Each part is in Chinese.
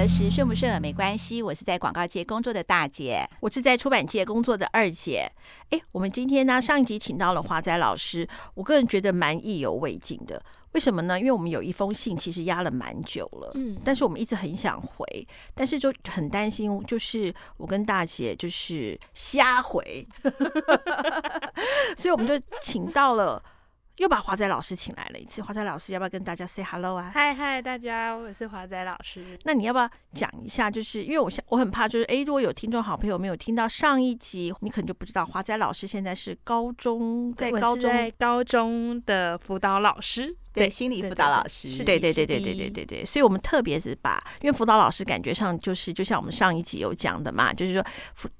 得失，顺不顺耳没关系。我是在广告界工作的大姐，我是在出版界工作的二姐。哎，我们今天呢，上一集请到了华仔老师，我个人觉得蛮意犹未尽的。为什么呢？因为我们有一封信，其实压了蛮久了，嗯，但是我们一直很想回，但是就很担心，就是我跟大姐就是瞎回，所以我们就请到了。又把华仔老师请来了一次，华仔老师要不要跟大家 say hello 啊？嗨嗨，大家，我是华仔老师。那你要不要讲一下？就是因为我我很怕，就是诶，如果有听众好朋友没有听到上一集，你可能就不知道华仔老师现在是高中，在高中在高中的辅导老师，对，对心理辅导老师，对对对对对对对对。所以我们特别是把，因为辅导老师感觉上就是就像我们上一集有讲的嘛，就是说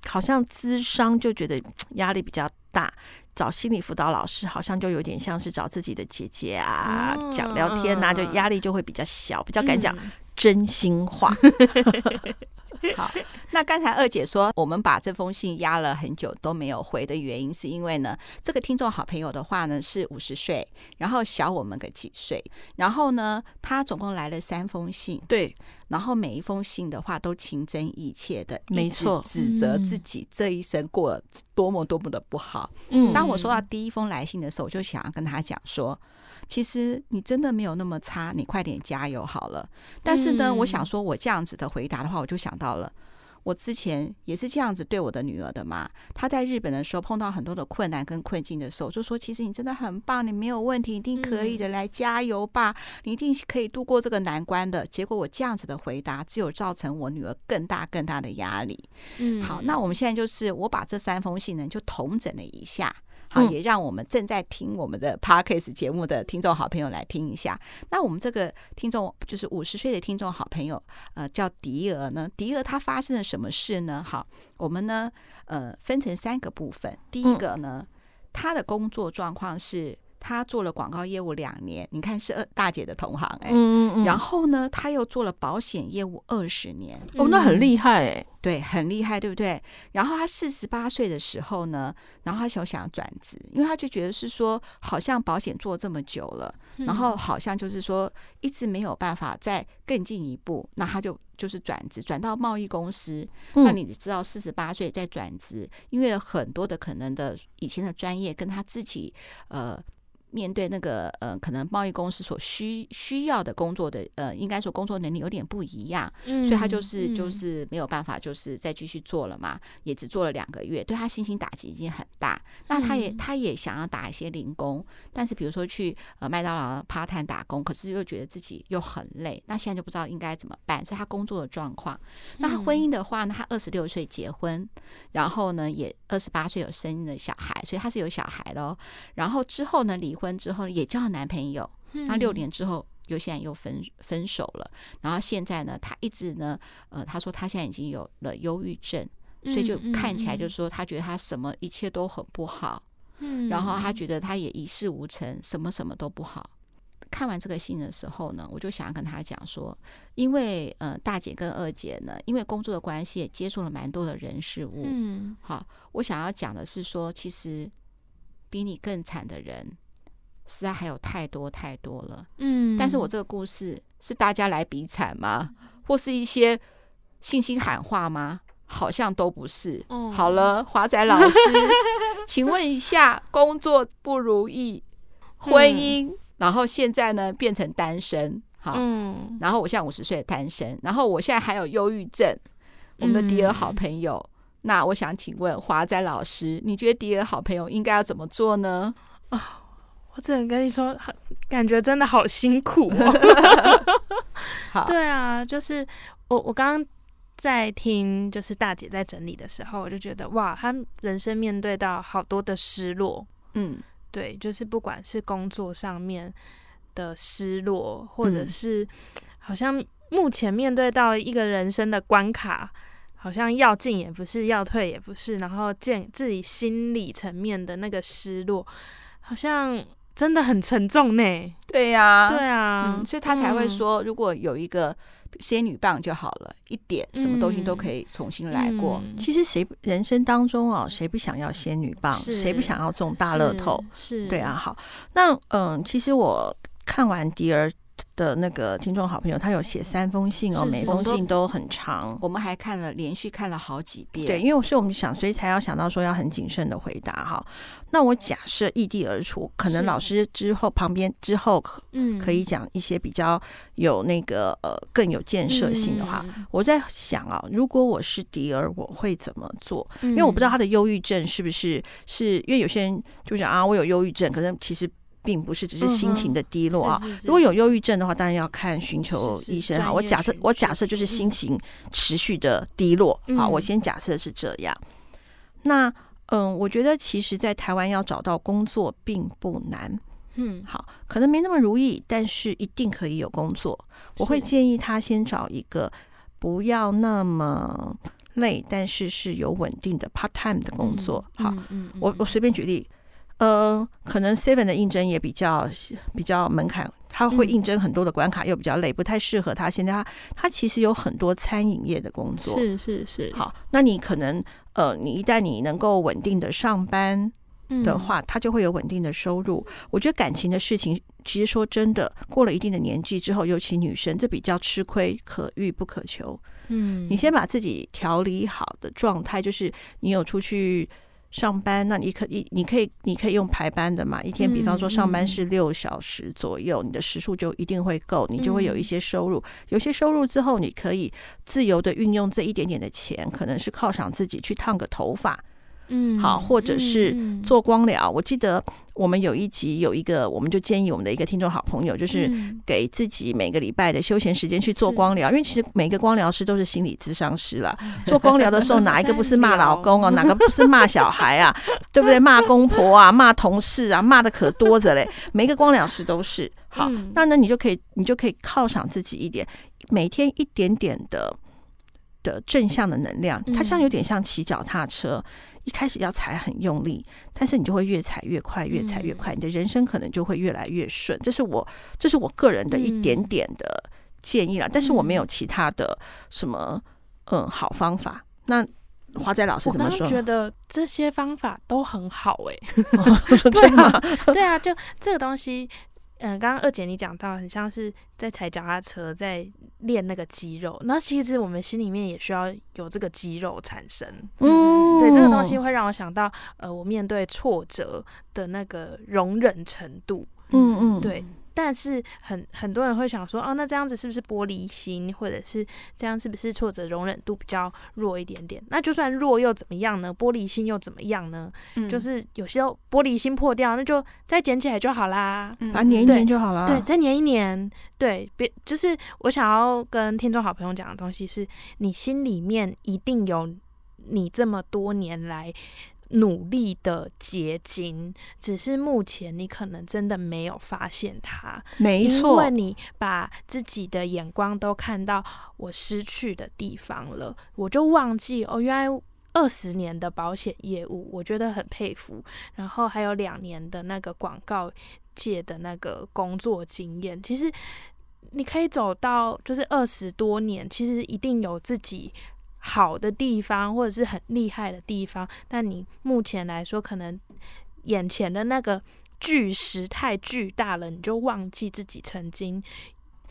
好像咨商就觉得压力比较大。找心理辅导老师好像就有点像是找自己的姐姐啊，讲聊天呐、啊，就压力就会比较小，比较敢讲真心话。好，那刚才二姐说我们把这封信压了很久都没有回的原因，是因为呢，这个听众好朋友的话呢是五十岁，然后小我们个几岁，然后呢，他总共来了三封信，对，然后每一封信的话都情真意切的，没错，指责自己这一生过得多么多么的不好。嗯，当我收到第一封来信的时候，我就想要跟他讲说。其实你真的没有那么差，你快点加油好了。但是呢，我想说，我这样子的回答的话，我就想到了，我之前也是这样子对我的女儿的嘛。她在日本的时候碰到很多的困难跟困境的时候，就说：“其实你真的很棒，你没有问题，一定可以的，来加油吧，你一定可以度过这个难关的。”结果我这样子的回答，只有造成我女儿更大更大的压力。嗯，好，那我们现在就是我把这三封信呢，就统整了一下。好，也让我们正在听我们的 Parkes 节目的听众好朋友来听一下。那我们这个听众就是五十岁的听众好朋友，呃，叫迪尔呢。迪尔他发生了什么事呢？好，我们呢，呃，分成三个部分。第一个呢，他的工作状况是。他做了广告业务两年，你看是二大姐的同行哎、欸，嗯嗯，然后呢，他又做了保险业务二十年，哦，那很厉害哎，对，很厉害，对不对？然后他四十八岁的时候呢，然后他想想转职，因为他就觉得是说，好像保险做这么久了，然后好像就是说一直没有办法再更进一步，那他就就是转职，转到贸易公司。那你知道四十八岁再转职，因为很多的可能的以前的专业跟他自己呃。面对那个呃，可能贸易公司所需需要的工作的呃，应该说工作能力有点不一样，嗯、所以他就是就是没有办法，就是再继续做了嘛，也只做了两个月，对他信心情打击已经很大。那他也他也想要打一些零工，但是比如说去呃麦当劳 part time 打工，可是又觉得自己又很累，那现在就不知道应该怎么办，是他工作的状况。那他婚姻的话呢，他二十六岁结婚，然后呢也二十八岁有生的小孩，所以他是有小孩喽。然后之后呢离。婚之后也交了男朋友，那六年之后又现在又分分手了。然后现在呢，他一直呢，呃，他说他现在已经有了忧郁症，所以就看起来就是说，他觉得他什么一切都很不好，嗯然后他觉得他也一事无成，什么什么都不好。看完这个信的时候呢，我就想跟他讲说，因为呃，大姐跟二姐呢，因为工作的关系也接触了蛮多的人事物。嗯，好，我想要讲的是说，其实比你更惨的人。实在还有太多太多了，嗯，但是我这个故事是大家来比惨吗？或是一些信心喊话吗？好像都不是。嗯，好了，华仔老师，请问一下，工作不如意，婚姻，然后现在呢变成单身，好，嗯，然后我现在五十岁的单身，然后我现在还有忧郁症，我们的迪尔好朋友，那我想请问华仔老师，你觉得迪尔好朋友应该要怎么做呢？啊。我只能跟你说，很感觉真的好辛苦哦。好，对啊，就是我我刚刚在听，就是大姐在整理的时候，我就觉得哇，她人生面对到好多的失落。嗯，对，就是不管是工作上面的失落，或者是好像目前面对到一个人生的关卡，好像要进也不是，要退也不是，然后见自己心理层面的那个失落，好像。真的很沉重呢。对呀，对啊，嗯，所以他才会说，如果有一个仙女棒就好了，一点什么东西都可以重新来过。其实谁人生当中啊，谁不想要仙女棒？谁不想要中大乐透？是，对啊。好，那嗯，其实我看完迪儿的那个听众好朋友，他有写三封信哦，每封信都很长。我们还看了，连续看了好几遍。对，因为所以我们想，所以才要想到说要很谨慎的回答哈。那我假设异地而处，可能老师之后旁边之后嗯可以讲一些比较有那个呃更有建设性的话。我在想啊，如果我是迪儿，我会怎么做？因为我不知道他的忧郁症是不是是因为有些人就讲啊，我有忧郁症，可是其实。并不是只是心情的低落啊，嗯、是是是，如果有忧郁症的话，当然要看寻求医生哈。我假设我假设就是心情持续的低落，好、嗯，我先假设是这样。那嗯，我觉得其实，在台湾要找到工作并不难，嗯，好，可能没那么如意，但是一定可以有工作。我会建议他先找一个不要那么累，但是是有稳定的 part time 的工作。好，我我随便举例。呃，可能 Seven 的应征也比较比较门槛，他会应征很多的关卡，又比较累，不太适合他。现在他他其实有很多餐饮业的工作，是是是。好，那你可能呃，你一旦你能够稳定的上班的话，他就会有稳定的收入。我觉得感情的事情，其实说真的，过了一定的年纪之后，尤其女生，这比较吃亏，可遇不可求。嗯，你先把自己调理好的状态，就是你有出去。上班，那你可以，你可以，你可以用排班的嘛？一天，比方说上班是六小时左右，你的时数就一定会够，你就会有一些收入。有些收入之后，你可以自由的运用这一点点的钱，可能是犒赏自己去烫个头发。嗯，好，或者是做光疗。我记得我们有一集有一个，我们就建议我们的一个听众好朋友，就是给自己每个礼拜的休闲时间去做光疗。因为其实每个光疗师都是心理咨商师啦。做光疗的时候，哪一个不是骂老公哦？哪个不是骂小孩啊？对不对？骂公婆啊，骂同事啊，骂的可多着嘞。每个光疗师都是好，那呢，你就可以，你就可以犒赏自己一点，每天一点点的的正向的能量。它像有点像骑脚踏车。一开始要踩很用力，但是你就会越踩越快，越踩越快，你的人生可能就会越来越顺。这是我，这是我个人的一点点的建议啦。但是我没有其他的什么嗯好方法。那华仔老师怎么说？我觉得这些方法都很好哎、欸。对啊，对啊，就这个东西。嗯，刚刚二姐你讲到，很像是在踩脚踏车，在练那个肌肉。那其实我们心里面也需要有这个肌肉产生。嗯，对，这个东西会让我想到，呃，我面对挫折的那个容忍程度。嗯嗯，对。但是很很多人会想说，哦，那这样子是不是玻璃心，或者是这样是不是挫折容忍度比较弱一点点？那就算弱又怎么样呢？玻璃心又怎么样呢？嗯、就是有时候玻璃心破掉，那就再捡起来就好啦，把它粘一粘就好啦。对，再粘一粘。对，别就是我想要跟听众好朋友讲的东西是，你心里面一定有你这么多年来。努力的结晶，只是目前你可能真的没有发现它。没错，因为你把自己的眼光都看到我失去的地方了，我就忘记哦，原来二十年的保险业务，我觉得很佩服。然后还有两年的那个广告界的那个工作经验，其实你可以走到就是二十多年，其实一定有自己。好的地方，或者是很厉害的地方，但你目前来说，可能眼前的那个巨石太巨大了，你就忘记自己曾经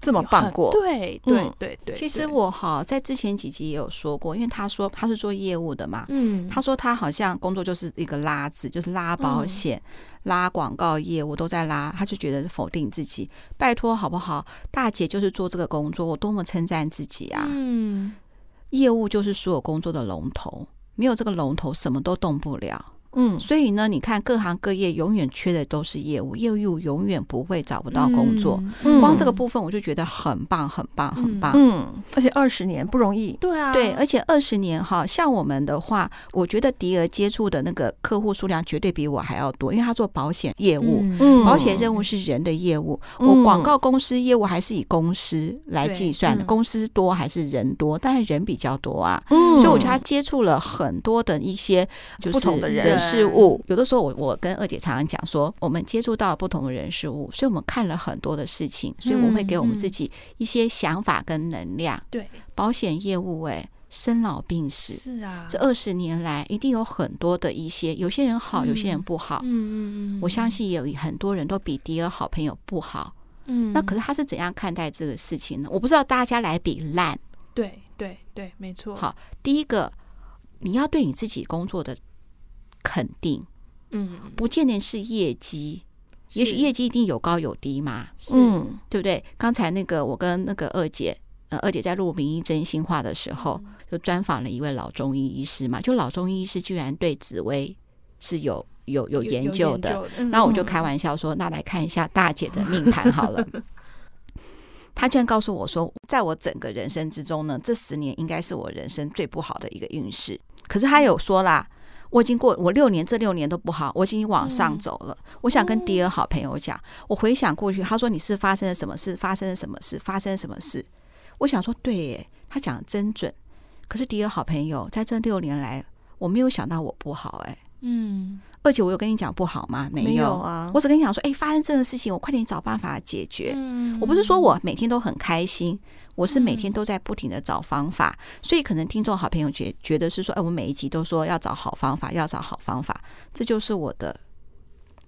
这么棒过。对对对对，对。其实我哈在之前几集也有说过，因为他说他是做业务的嘛，嗯，他说他好像工作就是一个拉字，就是拉保险、嗯、拉广告业务都在拉，他就觉得否定自己。拜托好不好？大姐就是做这个工作，我多么称赞自己啊！嗯。业务就是所有工作的龙头，没有这个龙头，什么都动不了。嗯，所以呢，你看各行各业永远缺的都是业务，业务永远不会找不到工作。嗯，光这个部分我就觉得很棒，很棒，很棒。嗯，而且二十年不容易。对啊，对，而且二十年哈，像我们的话，我觉得迪儿接触的那个客户数量绝对比我还要多，因为他做保险业务，嗯，保险任务是人的业务。我广告公司业务还是以公司来计算的，公司多还是人多？但是人比较多啊。嗯，所以我觉得他接触了很多的一些就是不同的人。事物有的时候，我我跟二姐常常讲说，我们接触到不同的人事物，所以我们看了很多的事情，所以我们会给我们自己一些想法跟能量。对，保险业务，哎，生老病死是啊，这二十年来一定有很多的一些，有些人好，有些人不好。嗯嗯嗯，我相信有很多人都比迪尔好朋友不好。嗯，那可是他是怎样看待这个事情呢？我不知道大家来比烂，对对对，没错。好，第一个你要对你自己工作的肯定，嗯，不见得是业绩，也许业绩一定有高有低嘛，嗯，对不对？刚才那个我跟那个二姐。呃，二姐在录《名医真心话》的时候，就专访了一位老中医医师嘛。就老中医医师居然对紫薇是有有有研究的，然后我就开玩笑说：“那来看一下大姐的命盘好了。”他居然告诉我说，在我整个人生之中呢，这十年应该是我人生最不好的一个运势。可是他有说啦，我已经过我六年，这六年都不好，我已经往上走了。我想跟迪尔好朋友讲，我回想过去，他说：“你是发生了什么事？发生了什么事？发生了什么事？”我想说，对耶，他讲的真准。可是迪尔好朋友，在这六年来，我没有想到我不好，哎，嗯，二姐，我有跟你讲不好吗？没有，没有啊，我只跟你讲说，哎，发生这个事情，我快点找办法解决。嗯，我不是说我每天都很开心，我是每天都在不停的找方法。嗯，所以可能听众好朋友觉觉得是说，哎，我每一集都说要找好方法，要找好方法，这就是我的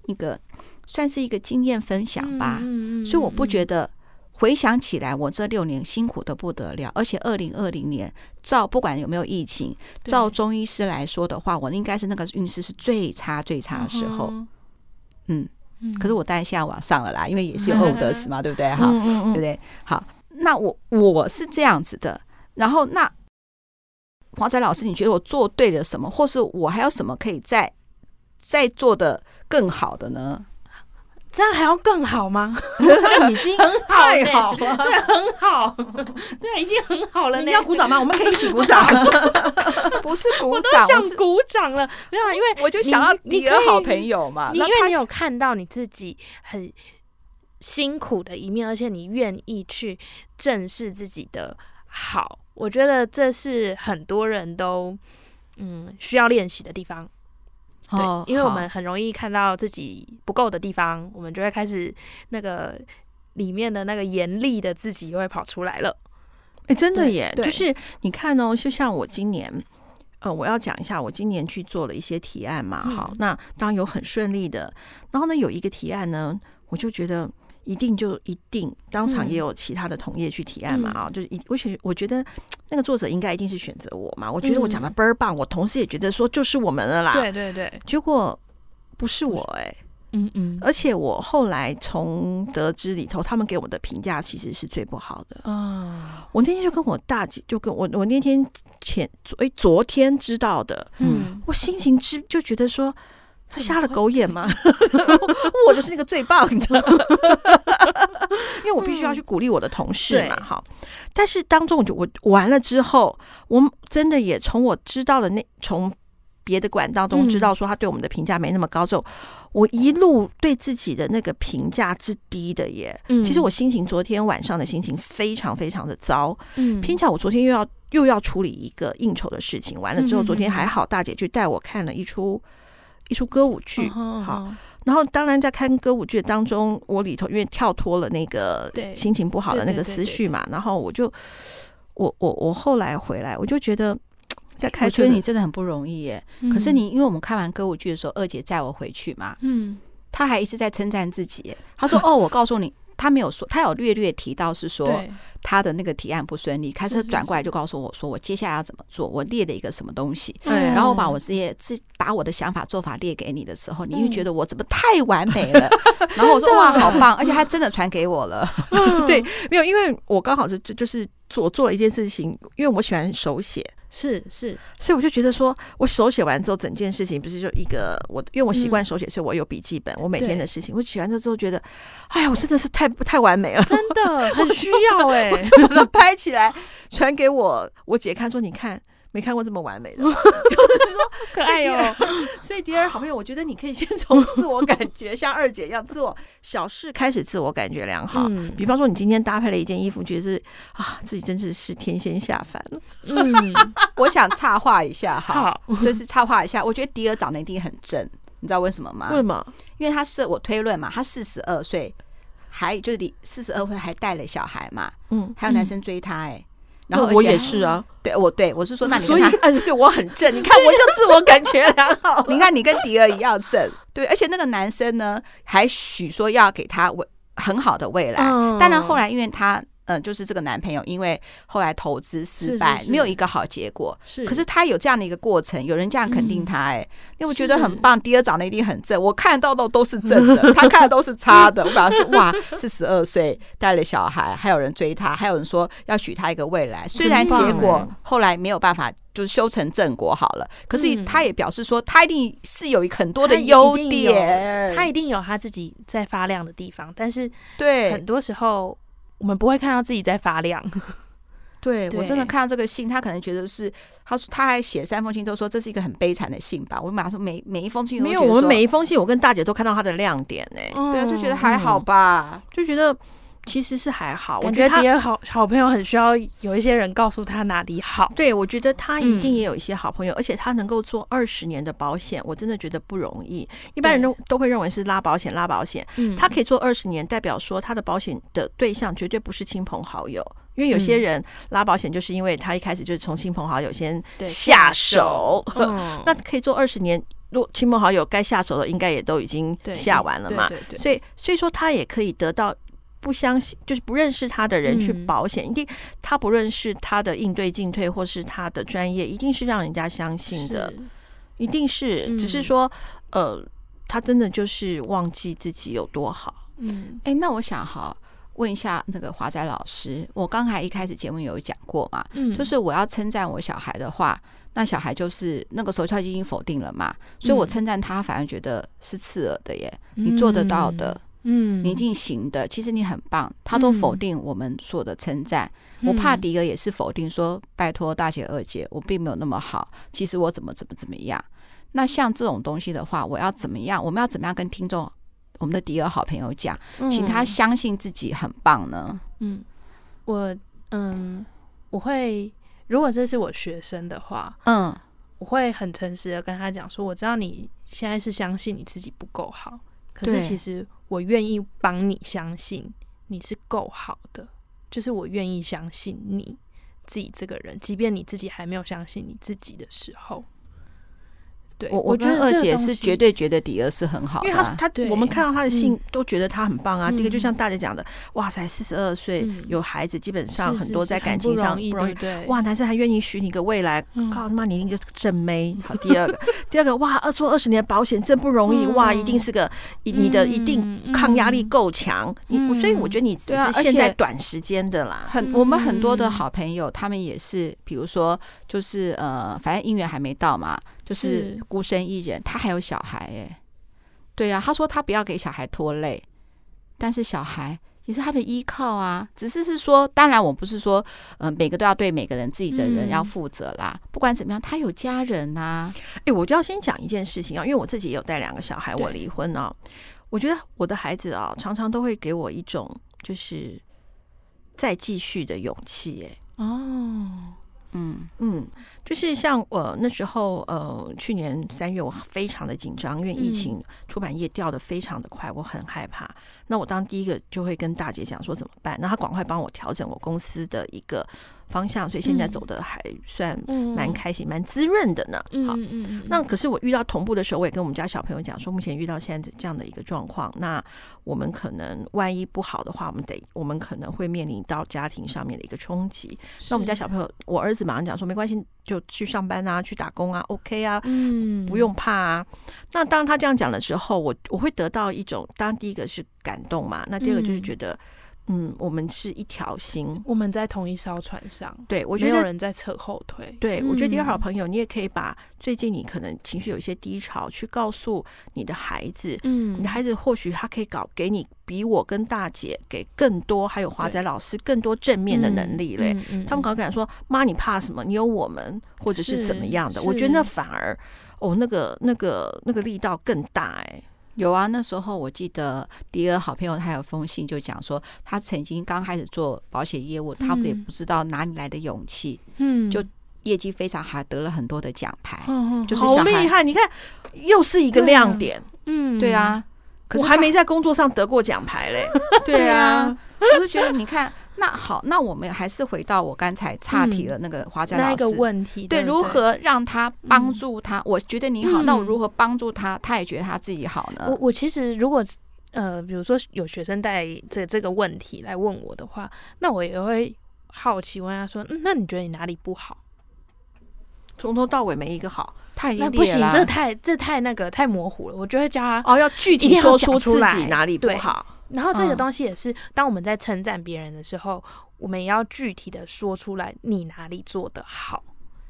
一个算是一个经验分享吧。嗯，所以我不觉得。回想起来，我这六年辛苦的不得了，而且二零二零年照不管有没有疫情，照中医师来说的话，我应该是那个运势是最差最差的时候。嗯，可是我当然现在往上了啦，因为也是有恶得死嘛，对不对？哈，对不对？好，那我我是这样子的。然后，那华仔老师，你觉得我做对了什么，或是我还有什么可以再再做的更好的呢？这样还要更好吗？已经太好了，对，很好，对，已经很好了。你要鼓掌吗？我们可以一起鼓掌。不是鼓掌，我都想鼓掌了。没有，因为我就想要你的好朋友嘛。因为你有看到你自己很辛苦的一面，而且你愿意去正视自己的好，我觉得这是很多人都嗯需要练习的地方。对，因为我们很容易看到自己不够的地方，我们就会开始那个里面的那个严厉的自己又会跑出来了。哎，真的耶！就是你看哦，就像我今年，呃，我要讲一下，我今年去做了一些提案嘛。好，嗯、那当然有很顺利的，然后呢，有一个提案呢，我就觉得。一定就一定，当场也有其他的同业去提案嘛？啊、嗯，就是一，我觉我觉得那个作者应该一定是选择我嘛。我觉得我讲的倍儿棒，我同事也觉得说就是我们了啦。对对对，结果不是我哎、欸，嗯嗯，而且我后来从得知里头，他们给我的评价其实是最不好的。啊，我那天就跟我大姐，就跟我我那天前哎昨天知道的，嗯，我心情之就觉得说。他瞎了狗眼吗？我就是那个最棒的，因为我必须要去鼓励我的同事嘛。好，但是当中我就我完了之后，我真的也从我知道的那从别的管道中知道说他对我们的评价没那么高之后，我一路对自己的那个评价之低的耶。其实我心情昨天晚上的心情非常非常的糟。嗯，偏巧我昨天又要又要处理一个应酬的事情，完了之后昨天还好，大姐去带我看了一出。一出歌舞剧，好，然后当然在看歌舞剧当中，我里头因为跳脱了那个心情不好的那个思绪嘛，然后我就，我我我后来回来，我就觉得在开车，我觉得你真的很不容易耶。可是你因为我们看完歌舞剧的时候，二姐载我回去嘛，嗯，她还一直在称赞自己，她说：“哦，我告诉你。”他没有说，他有略略提到是说他的那个提案不顺利，开车转过来就告诉我说，我接下来要怎么做，我列了一个什么东西，然后把我这些自把我的想法做法列给你的时候，你又觉得我怎么太完美了？然后我说哇，好棒，而且他真的传给我了。对，没有，因为我刚好是就就是做做了一件事情，因为我喜欢手写。是是，所以我就觉得说，我手写完之后，整件事情不是就一个我，因为我习惯手写，所以我有笔记本，我每天的事情，我写完之后觉得，哎呀，我真的是太太完美了，真的 很需要哎，我就把它拍起来传给我我姐看，说你看。没看过这么完美的，就是说可爱哟。所以迪尔好朋友，我觉得你可以先从 自我感觉像二姐一样，自我小事开始，自我感觉良好。比方说，你今天搭配了一件衣服，觉得是啊，自己真是是天仙下凡了。嗯，我想插话一下哈，就是插话一下，我觉得迪尔长得一定很正，你知道为什么吗？为什么？因为他是我推论嘛，他四十二岁，还就是你四十二岁还带了小孩嘛，嗯，还有男生追他哎、欸。然后我也是啊，对我对我是说，那你所以哎，对我很正，你看我就自我感觉良好。你看你跟迪儿一样正，对，而且那个男生呢还许说要给他，未很好的未来。当然后来因为他。嗯，就是这个男朋友，因为后来投资失败，是是是没有一个好结果。是，可是他有这样的一个过程，有人这样肯定他，哎、嗯，因为我觉得很棒。第二长得一定很正，我看到的都是正的，他看的都是差的。我本来说哇，是十二岁带了小孩，还有人追他，还有人说要许他一个未来。虽然结果后来没有办法，就是修成正果好了。可是他也表示说，他一定是有很多的优点，他一定有他自己在发亮的地方。但是对很多时候。我们不会看到自己在发亮。对，对我真的看到这个信，他可能觉得是他说他还写三封信，都说这是一个很悲惨的信吧。我马上说每每一封信都没有，我们每一封信，我跟大姐都看到他的亮点呢、欸。对啊，就觉得还好吧，嗯、就觉得。其实是还好，我觉得迪尔好好朋友很需要有一些人告诉他哪里好。对，我觉得他一定也有一些好朋友，而且他能够做二十年的保险，我真的觉得不容易。一般人都都会认为是拉保险拉保险，嗯他可以做二十年，代表说他的保险的对象绝对不是亲朋好友，因为有些人拉保险就是因为他一开始就是从亲朋好友先下手，那可以做二十年，如果亲朋好友该下手的应该也都已经下完了嘛，所以所以说他也可以得到。不相信就是不认识他的人去保险，一定他不认识他的应对进退或是他的专业，一定是让人家相信的，一定是只是说，呃，他真的就是忘记自己有多好。嗯，哎，那我想哈问一下那个华仔老师，我刚才一开始节目有讲过嘛，就是我要称赞我小孩的话，那小孩就是那个时候他就已经否定了嘛，所以我称赞他反而觉得是刺耳的耶，你做得到的。嗯，你进行的，其实你很棒，他都否定我们所有的称赞。嗯、我怕迪哥也是否定说，拜托大姐二姐，我并没有那么好，其实我怎么怎么怎么样。那像这种东西的话，我要怎么样？我们要怎么样跟听众，我们的迪儿好朋友讲，请他相信自己很棒呢？嗯，我嗯，我会，如果这是我学生的话，嗯，我会很诚实的跟他讲说，我知道你现在是相信你自己不够好。可是，其实我愿意帮你相信你是够好的，就是我愿意相信你自己这个人，即便你自己还没有相信你自己的时候。对，我我跟二姐是绝对觉得迪儿是很好的，因为她她我们看到她的信都觉得她很棒啊。第一个就像大姐讲的，哇塞，四十二岁有孩子，基本上很多在感情上不容易。哇，男生还愿意许你个未来，靠他妈你一个正妹。好，第二个，第二个，哇，二做二十年保险真不容易，哇，一定是个你的一定抗压力够强。你所以我觉得你只是现在短时间的啦。很我们很多的好朋友，他们也是，比如说就是呃，反正姻缘还没到嘛。就是孤身一人，他还有小孩哎，对啊，他说他不要给小孩拖累，但是小孩也是他的依靠啊。只是是说，当然我不是说，嗯，每个都要对每个人自己的人要负责啦。不管怎么样，他有家人呐。哎，我就要先讲一件事情啊，因为我自己也有带两个小孩，我离婚啊。我觉得我的孩子啊，常常都会给我一种就是再继续的勇气。哎，哦。嗯。嗯，就是像我、呃、那时候，呃，去年三月我非常的紧张，因为疫情出版业掉的非常的快，我很害怕。那我当第一个就会跟大姐讲说怎么办，那她赶快帮我调整我公司的一个。方向，所以现在走的还算蛮开心、蛮、嗯、滋润的呢。好，那可是我遇到同步的时候，我也跟我们家小朋友讲说，目前遇到现在这样的一个状况，那我们可能万一不好的话，我们得我们可能会面临到家庭上面的一个冲击。那我们家小朋友，我儿子马上讲说，没关系，就去上班啊，去打工啊，OK 啊，嗯，不用怕啊。那当他这样讲的时候，我我会得到一种，当然第一个是感动嘛，那第二个就是觉得。嗯，我们是一条心，我们在同一艘船上。对，我觉得没有人在扯后腿。对，我觉得第二好朋友，你也可以把最近你可能情绪有一些低潮，去告诉你的孩子。嗯，你的孩子或许他可以搞给你比我跟大姐给更多，还有华仔老师更多正面的能力嘞。他们可能敢说：“妈，你怕什么？你有我们，或者是怎么样的？”我觉得那反而哦，那个那个那个力道更大哎。有啊，那时候我记得迪儿好朋友他有封信，就讲说他曾经刚开始做保险业务，他们也不知道哪里来的勇气，嗯，就业绩非常好，得了很多的奖牌，嗯，就是好厉害！你看，又是一个亮点，嗯，对啊，可是我还没在工作上得过奖牌嘞，对啊。我就觉得，你看，那好，那我们还是回到我刚才岔题了那个华仔老师，那个问题，对，如何让他帮助他？我觉得你好，那我如何帮助他？他也觉得他自己好呢？我我其实如果呃，比如说有学生带这这个问题来问我的话，那我也会好奇问他说：“嗯，那你觉得你哪里不好？”从头到尾没一个好，太那不行，这太这太那个太模糊了。我就会教他哦，要具体说出自己哪里不好。然后这个东西也是，当我们在称赞别人的时候，我们也要具体的说出来，你哪里做得好。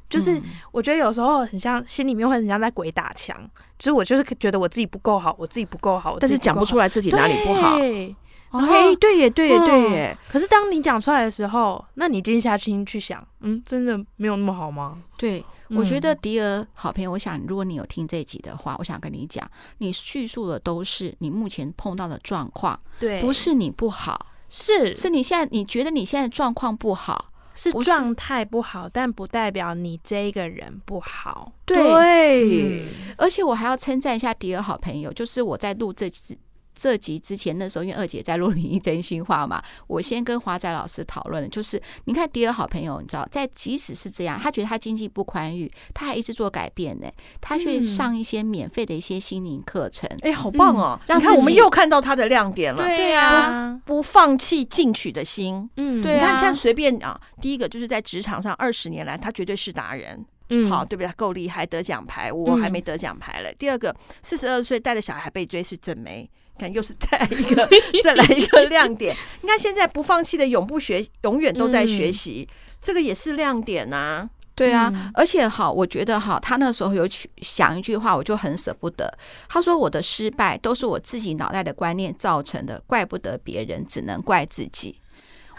就是我觉得有时候很像心里面会很像在鬼打墙，就是我就是觉得我自己不够好，我自己不够好，但是讲不出来自己哪里不好。对，哎，对耶，对耶，对耶。可是当你讲出来的时候，那你静下心去想，嗯，真的没有那么好吗？对，我觉得迪尔好朋友，我想如果你有听这一集的话，我想跟你讲，你叙述的都是你目前碰到的状况，对，不是你不好，是是你现在你觉得你现在状况不好。是状态不好，但不代表你这个人不好。对，嗯、而且我还要称赞一下迪尔好朋友，就是我在录这次。这集之前那时候，因为二姐在录《名医真心话》嘛，我先跟华仔老师讨论，就是你看迪儿好朋友，你知道，在即使是这样，他觉得他经济不宽裕，他还一直做改变呢，他去上一些免费的一些心灵课程，哎、嗯，好棒哦！你看，我们又看到他的亮点了，对呀，不放弃进取的心，嗯，对啊，你看现在随便啊，第一个就是在职场上二十年来，他绝对是达人，嗯，好，对不对？够厉害，得奖牌，我还没得奖牌嘞。第二个，四十二岁带着小孩被追是正妹。看，又是再来一个，再来一个亮点。你看，现在不放弃的，永不学，永远都在学习，嗯、这个也是亮点呐、啊。对啊，嗯、而且哈，我觉得哈，他那时候有想一句话，我就很舍不得。他说：“我的失败都是我自己脑袋的观念造成的，怪不得别人，只能怪自己。”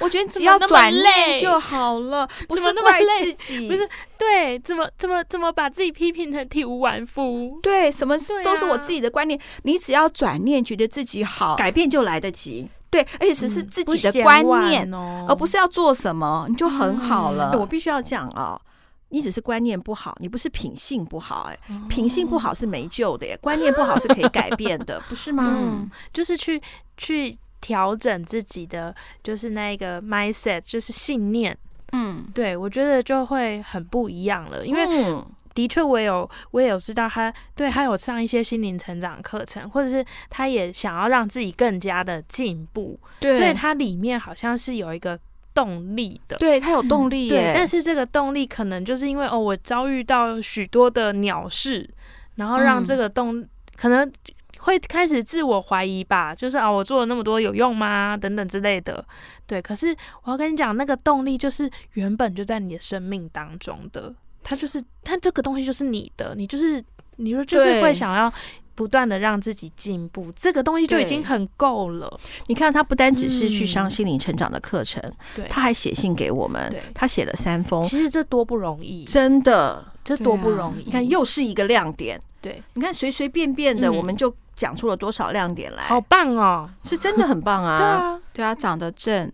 我觉得只要转念就好了，不是怪自己，不是对，怎么怎么怎么把自己批评成体无完肤？对，什么都是我自己的观念，你只要转念，觉得自己好，改变就来得及。对，而且只是自己的观念哦，而不是要做什么，你就很好了。我必须要讲哦，你只是观念不好，你不是品性不好，哎，品性不好是没救的耶，观念不好是可以改变的，不是吗？嗯，就是去去。调整自己的就是那个 mindset，就是信念。嗯，对，我觉得就会很不一样了。因为的确，我有我也有知道他对他有上一些心灵成长课程，或者是他也想要让自己更加的进步。对，所以它里面好像是有一个动力的。对，他有动力耶。对，但是这个动力可能就是因为哦，我遭遇到许多的鸟事，然后让这个动、嗯、可能。会开始自我怀疑吧，就是啊，我做了那么多有用吗？等等之类的。对，可是我要跟你讲，那个动力就是原本就在你的生命当中的，它就是它这个东西就是你的，你就是你说就是会想要不断的让自己进步，这个东西就已经很够了。你看，他不单只是去上心灵成长的课程，嗯，他还写信给我们，对他写了三封，其实这多不容易，真的，这多不容易。啊、你看，又是一个亮点。对，你看随随便便的，我们就讲出了多少亮点来，好棒哦，是真的很棒啊！对啊，对啊，长得正，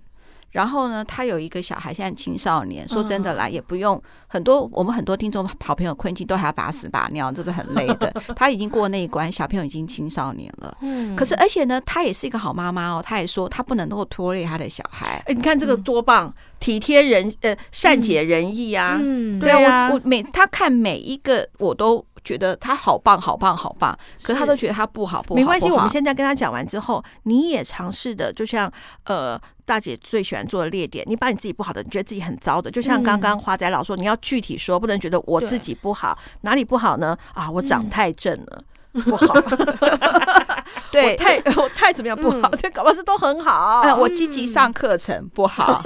然后呢，他有一个小孩，现在青少年，说真的啦，也不用很多，我们很多听众好朋友困境都还要把屎把尿，这个很累的。他已经过那一关，小朋友已经青少年了，嗯，可是而且呢，他也是一个好妈妈哦，他也说他不能够拖累他的小孩。哎，你看这个多棒，体贴人，呃，善解人意啊，嗯，对啊，我每他看每一个我都。觉得他好棒，好棒，好棒，可是他都觉得他不好，不好，没关系。我们现在跟他讲完之后，你也尝试的，就像呃，大姐最喜欢做的列点，你把你自己不好的，你觉得自己很糟的，就像刚刚华仔老说，你要具体说，不能觉得我自己不好，哪里不好呢？啊，我长太正了，不好。对，太我太怎么样不好？这搞不好是都很好。我积极上课程不好，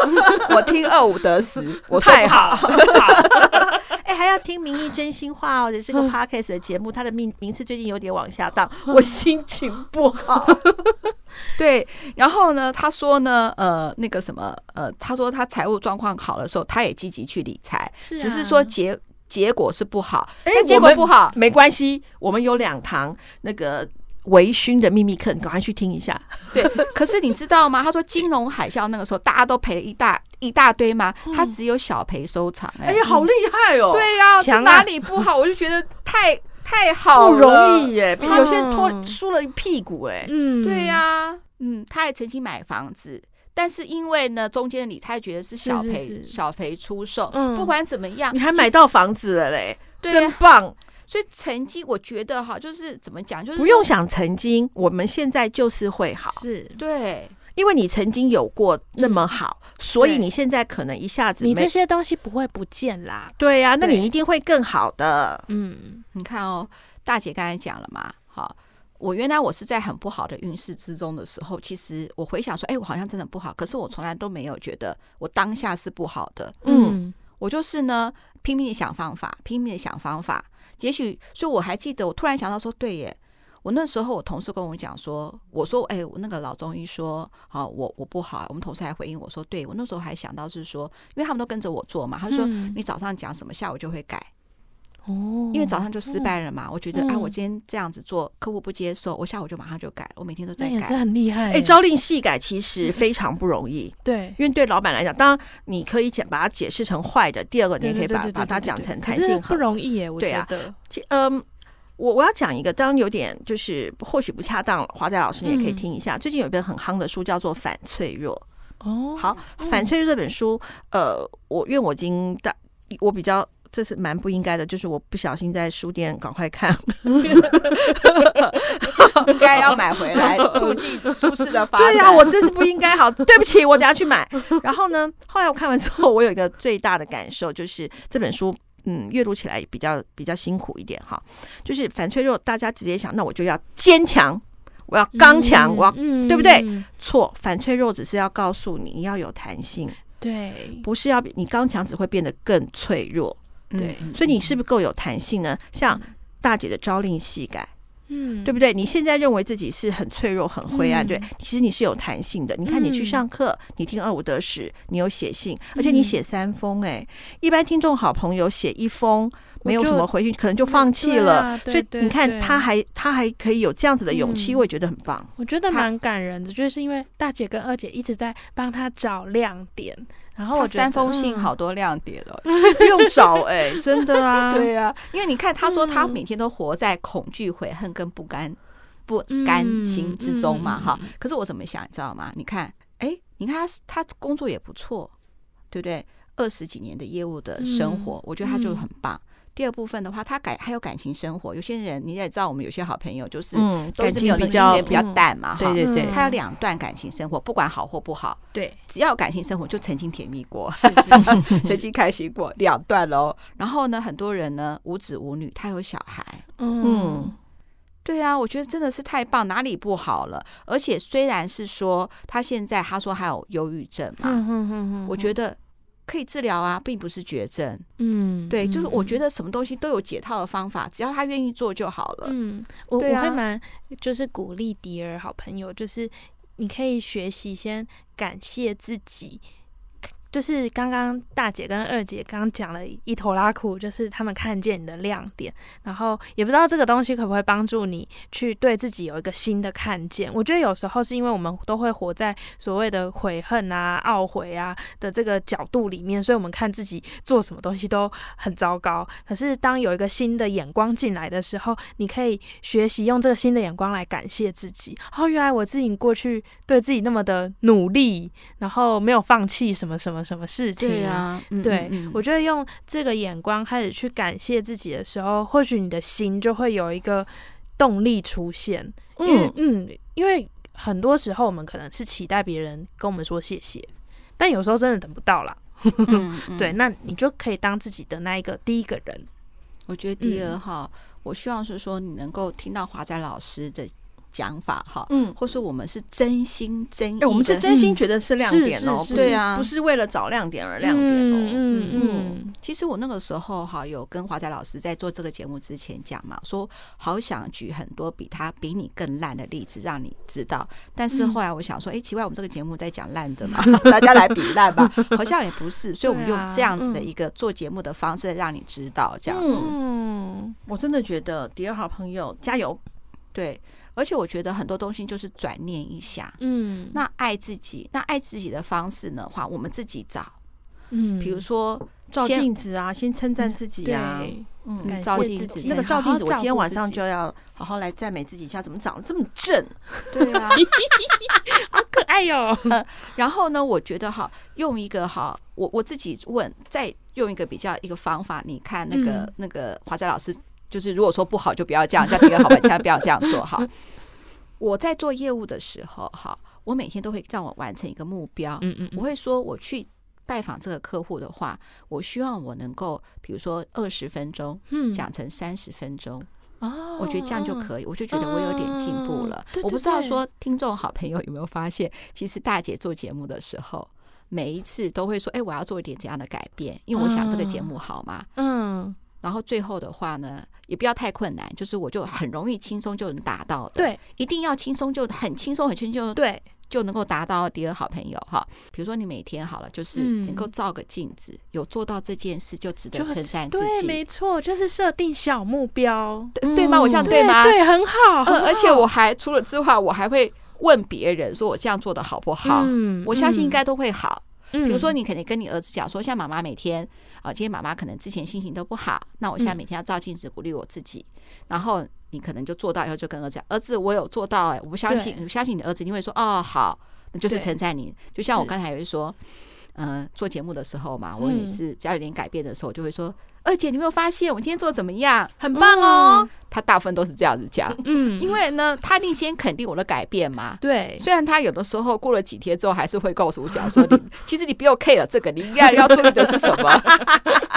我听二五得十，我 太好。哎还要听名医真心话哦，这是个 podcast 的节目，它的名名次最近有点往下荡，我心情不好。对，然后呢，他说呢，呃，那个什么，呃，他说他财务状况好的时候，他也积极去理财，只是说结结果是不好。但结果不好没关系，我们有两堂那个。微醺的秘密课，你赶快去听一下。对，可是你知道吗？他说金融海啸那个时候，大家都赔了一大一大堆吗？他只有小赔收场。哎呀，好厉害哦！对呀，这哪里不好？我就觉得太太好了，不容易耶。有些人拖输了一屁股，哎，嗯，对呀，嗯，他还曾经买房子，但是因为呢，中间的理财觉得是小赔小赔出售。不管怎么样，你还买到房子了嘞，真棒。所以曾经我觉得哈，就是怎么讲，就是不用想曾经，我们现在就是会好，是对，因为你曾经有过那么好，嗯、所以你现在可能一下子你这些东西不会不见啦。对呀、啊，那你一定会更好的。嗯，你看哦，大姐刚才讲了嘛，好。我原来我是在很不好的运势之中的时候，其实我回想说，哎，我好像真的不好。可是我从来都没有觉得我当下是不好的。嗯，我就是呢，拼命的想方法，拼命的想方法。也许，所以我还记得，我突然想到说，对耶，我那时候我同事跟我讲说，我说，哎，我那个老中医说，好，我我不好。我们同事还回应我说，对，我那时候还想到是说，因为他们都跟着我做嘛，他说，你早上讲什么，下午就会改。哦，因为早上就失败了嘛，我觉得、嗯、啊，我今天这样子做，客户不接受，我下午就马上就改了，我每天都在改，也是很厉害。哎，朝令夕改其实非常不容易，对，因为对老板来讲，当然你可以讲把它解释成坏的，第二个你也可以把把它讲成弹性很不容易耶，我觉得。对啊，嗯，我我要讲一个，当然有点就是或许不恰当，华仔老师你也可以听一下。嗯、最近有一本很夯的书叫做《反脆弱》哦，好，《反脆弱》这本书，呃，我因为我已经大，我比较。这是蛮不应该的，就是我不小心在书店赶快看，应该要买回来，促进舒适的发展。对呀、啊，我真是不应该。好，对不起，我等下去买。然后呢，后来我看完之后，我有一个最大的感受，就是这本书，嗯，阅读起来比较比较辛苦一点哈。就是反脆弱，大家直接想，那我就要坚强，我要刚强，我要、嗯、对不对？错，反脆弱只是要告诉你，你要有弹性，对，不是要你刚强，只会变得更脆弱。对，所以你是不是够有弹性呢？像大姐的朝令夕改，嗯，对不对？你现在认为自己是很脆弱、很灰暗，对，其实你是有弹性的。你看，你去上课，你听二五得十，你有写信，而且你写三封，哎，一般听众好朋友写一封。没有什么回去，可能就放弃了。啊、所以你看，他还他还可以有这样子的勇气，我也觉得很棒。我觉得蛮感人的，就是因为大姐跟二姐一直在帮他找亮点，然后我三封信好多亮点了，不用找哎、欸，真的啊，对啊，因为你看，他说他每天都活在恐惧、悔恨跟不甘不甘心之中嘛，哈。可是我怎么想，你知道吗？你看，哎，你看他他工作也不错，对不对？二十几年的业务的生活，我觉得他就很棒。第二部分的话，他感还有感情生活。有些人你也知道，我们有些好朋友就是都是没有那个姻缘比较淡嘛，哈。对对对，他有两段感情生活，不管好或不好，对，只要感情生活就曾经甜蜜过，曾经开心过，两段喽。然后呢，很多人呢无子无女，他有小孩，嗯，对啊，我觉得真的是太棒，哪里不好了？而且虽然是说他现在他说还有忧郁症嘛，我觉得。可以治疗啊，并不是绝症。嗯，对，就是我觉得什么东西都有解套的方法，只要他愿意做就好了。嗯，我、啊、我会蛮就是鼓励迪儿好朋友，就是你可以学习先感谢自己。就是刚刚大姐跟二姐刚讲了一拖拉库，就是他们看见你的亮点，然后也不知道这个东西可不可以帮助你去对自己有一个新的看见。我觉得有时候是因为我们都会活在所谓的悔恨啊、懊悔啊的这个角度里面，所以我们看自己做什么东西都很糟糕。可是当有一个新的眼光进来的时候，你可以学习用这个新的眼光来感谢自己。哦，原来我自己过去对自己那么的努力，然后没有放弃什么什么。什么事情？对啊，嗯、对，嗯嗯、我觉得用这个眼光开始去感谢自己的时候，或许你的心就会有一个动力出现。因为，嗯，因为很多时候我们可能是期待别人跟我们说谢谢，但有时候真的等不到啦。对，那你就可以当自己的那一个第一个人。我觉得第二哈，嗯、我希望是说你能够听到华仔老师的。讲法哈，嗯，或是我们是真心真意的，我们是真心觉得是亮点哦，对啊，不是为了找亮点而亮点哦，嗯嗯。其实我那个时候哈，有跟华仔老师在做这个节目之前讲嘛，说好想举很多比他比你更烂的例子让你知道，但是后来我想说，哎，奇怪，我们这个节目在讲烂的嘛，大家来比烂吧，好像也不是，所以我们用这样子的一个做节目的方式让你知道这样子。嗯，我真的觉得第二好朋友加油，对。而且我觉得很多东西就是转念一下，嗯，那爱自己，那爱自己的方式的话，我们自己找，嗯，比如说照镜子啊，先称赞自己啊，嗯，照镜子，那个照镜子，我今天晚上就要好好来赞美自己一下，怎么长得这么正？对啊，好可爱哟。呃，然后呢，我觉得哈，用一个哈，我我自己问，再用一个比较一个方法，你看那个那个华仔老师。就是如果说不好就不要这样，叫别人好吧，千万不要这样做哈。我在做业务的时候，哈，我每天都会让我完成一个目标。嗯嗯，我会说我去拜访这个客户的话，我希望我能够，比如说二十分钟，讲成三十分钟。哦，我觉得这样就可以，我就觉得我有点进步了。我不知道说听众好朋友有没有发现，其实大姐做节目的时候，每一次都会说：“哎，我要做一点怎样的改变，因为我想这个节目好嘛。”嗯。然后最后的话呢，也不要太困难，就是我就很容易轻松就能达到的。对，一定要轻松就很轻松很轻松就对，就能够达到第二好朋友哈。比如说你每天好了，就是能够照个镜子，有做到这件事就值得称赞自己。对，没错，就是设定小目标，对吗？我这样对吗？对，很好。呃，而且我还除了之外，我还会问别人说我这样做的好不好？嗯，我相信应该都会好。比如说，你可能跟你儿子讲说，像妈妈每天啊，今天妈妈可能之前心情都不好，那我现在每天要照镜子鼓励我自己，然后你可能就做到以后就跟儿子讲，儿子我有做到哎，我不相信，我相信你的儿子一定会说哦好，那就是称赞你，就像我刚才也是说。嗯，做节目的时候嘛，我也是只要有点改变的时候，我就会说：“二姐，你没有发现我今天做的怎么样？很棒哦。”他大部分都是这样子讲，嗯，因为呢，他先肯定我的改变嘛。对，虽然他有的时候过了几天之后，还是会告诉我讲说：“ 你其实你不用 care 这个，你应该要注意的是什么？”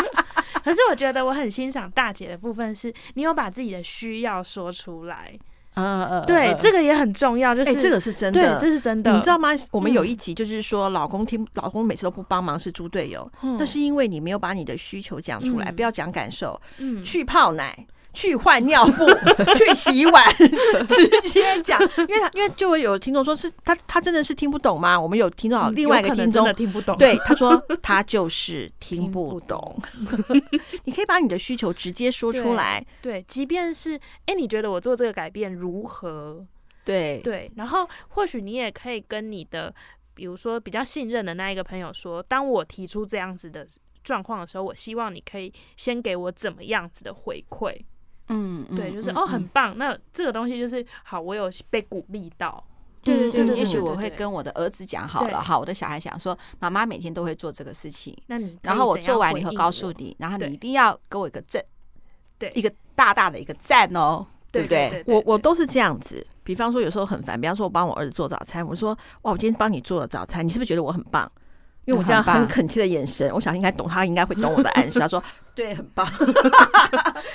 可是我觉得我很欣赏大姐的部分是，你有把自己的需要说出来。嗯嗯，对，这个也很重要，就是这个是真的，这是真的，你知道吗？我们有一集就是说，老公听，老公每次都不帮忙是猪队友，那是因为你没有把你的需求讲出来，不要讲感受，去泡奶。去换尿布，去洗碗，直接讲，因为他因为就会有听众说是他他真的是听不懂吗？我们有听到另外一个听众听不懂，对他说 他就是听不懂。你可以把你的需求直接说出来，对，即便是哎，你觉得我做这个改变如何？对对，然后或许你也可以跟你的比如说比较信任的那一个朋友说，当我提出这样子的状况的时候，我希望你可以先给我怎么样子的回馈。嗯，对，就是哦，很棒。那这个东西就是好，我有被鼓励到。对对对，也许我会跟我的儿子讲好了，好，我的小孩想说，妈妈每天都会做这个事情。那你，然后我做完以后告诉你，然后你一定要给我一个赞，对，一个大大的一个赞哦，对不对？我我都是这样子。比方说，有时候很烦，比方说我帮我儿子做早餐，我说哇，我今天帮你做了早餐，你是不是觉得我很棒？因为我这样很恳切的眼神，我想应该懂他，应该会懂我的暗示。他说：“对，很棒。”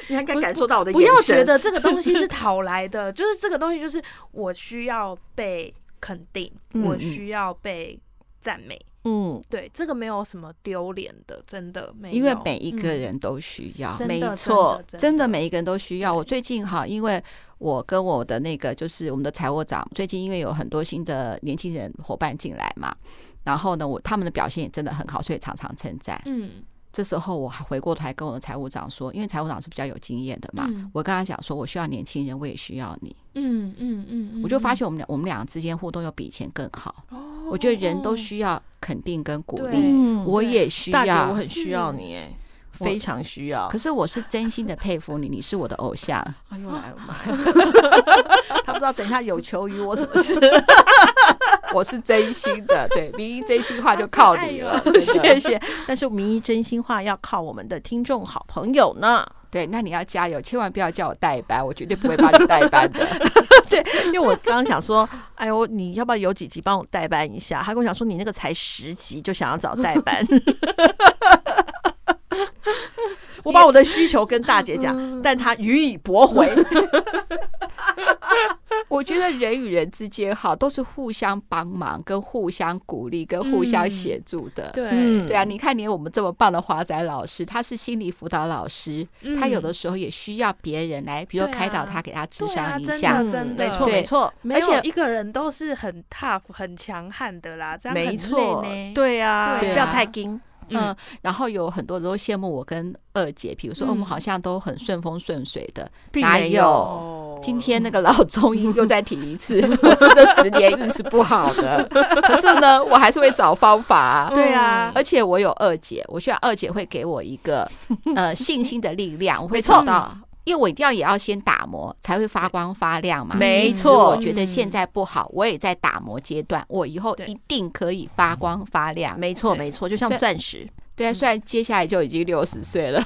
你应该感受到我的眼神。不要觉得这个东西是讨来的，就是这个东西就是我需要被肯定，我需要被赞美。嗯，对，这个没有什么丢脸的，真的没有。因为每一个人都需要，没错，真的每一个人都需要。我最近哈，因为我跟我的那个就是我们的财务长，最近因为有很多新的年轻人伙伴进来嘛。然后呢，我他们的表现也真的很好，所以常常称赞。嗯，这时候我还回过头来跟我的财务长说，因为财务长是比较有经验的嘛，嗯、我跟他讲说，我需要年轻人，我也需要你。嗯嗯嗯，我就发现我们俩我们俩之间互动又比以前更好。哦，我觉得人都需要肯定跟鼓励，我也需要，我很需要你，哎，非常需要。可是我是真心的佩服你，你是我的偶像。哎呦，来了妈呀！他不知道等一下有求于我什么事。我是真心的，对，名医真心话就靠你了，谢谢。但是名医真心话要靠我们的听众好朋友呢。对，那你要加油，千万不要叫我代班，我绝对不会帮你代班的。对，因为我刚刚想说，哎呦，你要不要有几集帮我代班一下？他跟我讲说，你那个才十集就想要找代班。我把我的需求跟大姐讲，但她予以驳回。我觉得人与人之间哈，都是互相帮忙、跟互相鼓励、跟互相协助的。对对啊，你看，连我们这么棒的华仔老师，他是心理辅导老师，他有的时候也需要别人来，比如说开导他，给他智商一下。真的，没错没错。而且一个人都是很 tough、很强悍的啦，这样没错。对啊，不要太硬。嗯，然后有很多人都羡慕我跟二姐，比如说我们好像都很顺风顺水的，哪有？今天那个老中医又再提一次，我是这十年运是不好的，可是呢，我还是会找方法啊。对啊，而且我有二姐，我需要二姐会给我一个 呃信心的力量，我会找到。因为我一定要也要先打磨，才会发光发亮嘛。没错，我觉得现在不好，我也在打磨阶段，我以后一定可以发光发亮。没错，没错，就像钻石。对啊，虽然接下来就已经六十岁了，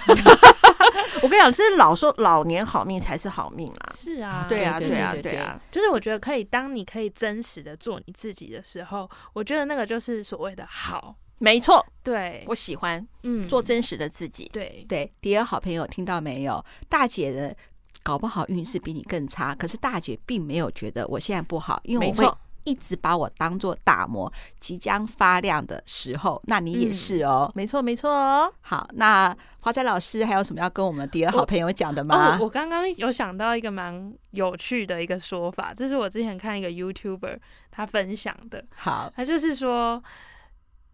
我跟你讲，这是老说老年好命才是好命啦！是啊，对啊，对啊，对啊，就是我觉得可以，当你可以真实的做你自己的时候，我觉得那个就是所谓的好。没错，对，我喜欢，嗯，做真实的自己。对对，迪尔好朋友听到没有？大姐的搞不好运势比你更差，可是大姐并没有觉得我现在不好，因为我会一直把我当做打磨即将发亮的时候。那你也是哦，没错没错哦。好，那华仔老师还有什么要跟我们第二好朋友讲的吗？我刚刚有想到一个蛮有趣的一个说法，这是我之前看一个 YouTuber 他分享的。好，他就是说。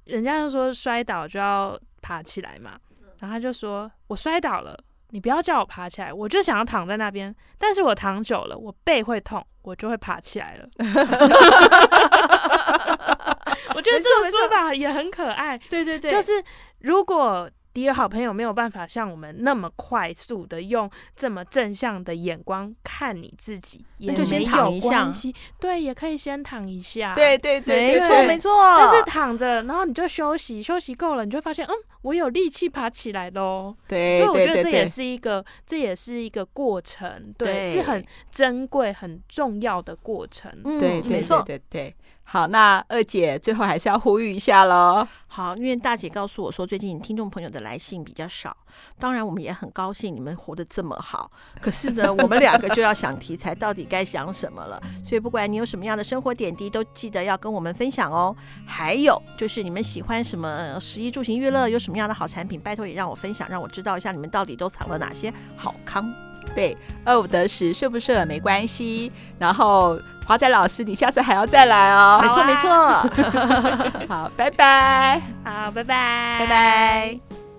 人家就说摔倒就要爬起来嘛，然后他就说：“我摔倒了，你不要叫我爬起来，我就想要躺在那边。但是我躺久了，我背会痛，我就会爬起来了。”我觉得这种说法也很可爱。对对对，就是如果。迪尔好朋友没有办法像我们那么快速的用这么正向的眼光看你自己，也没有关系。对，也可以先躺一下。对对对，没错没错。但是躺着，然后你就休息，休息够了，你就发现，嗯，我有力气爬起来喽。对，所以我觉得这也是一个，这也是一个过程，对，是很珍贵、很重要的过程。对，没错，对对。好，那二姐最后还是要呼吁一下喽。好，因为大姐告诉我说，最近听众朋友的来信比较少，当然我们也很高兴你们活得这么好。可是呢，我们两个就要想题材，到底该想什么了。所以不管你有什么样的生活点滴，都记得要跟我们分享哦。还有就是你们喜欢什么食衣住行娱乐，有什么样的好产品，拜托也让我分享，让我知道一下你们到底都藏了哪些好康。对，二五得十，顺不顺没关系。然后华仔老师，你下次还要再来哦。没错没错。好，拜拜。好，拜拜，拜拜。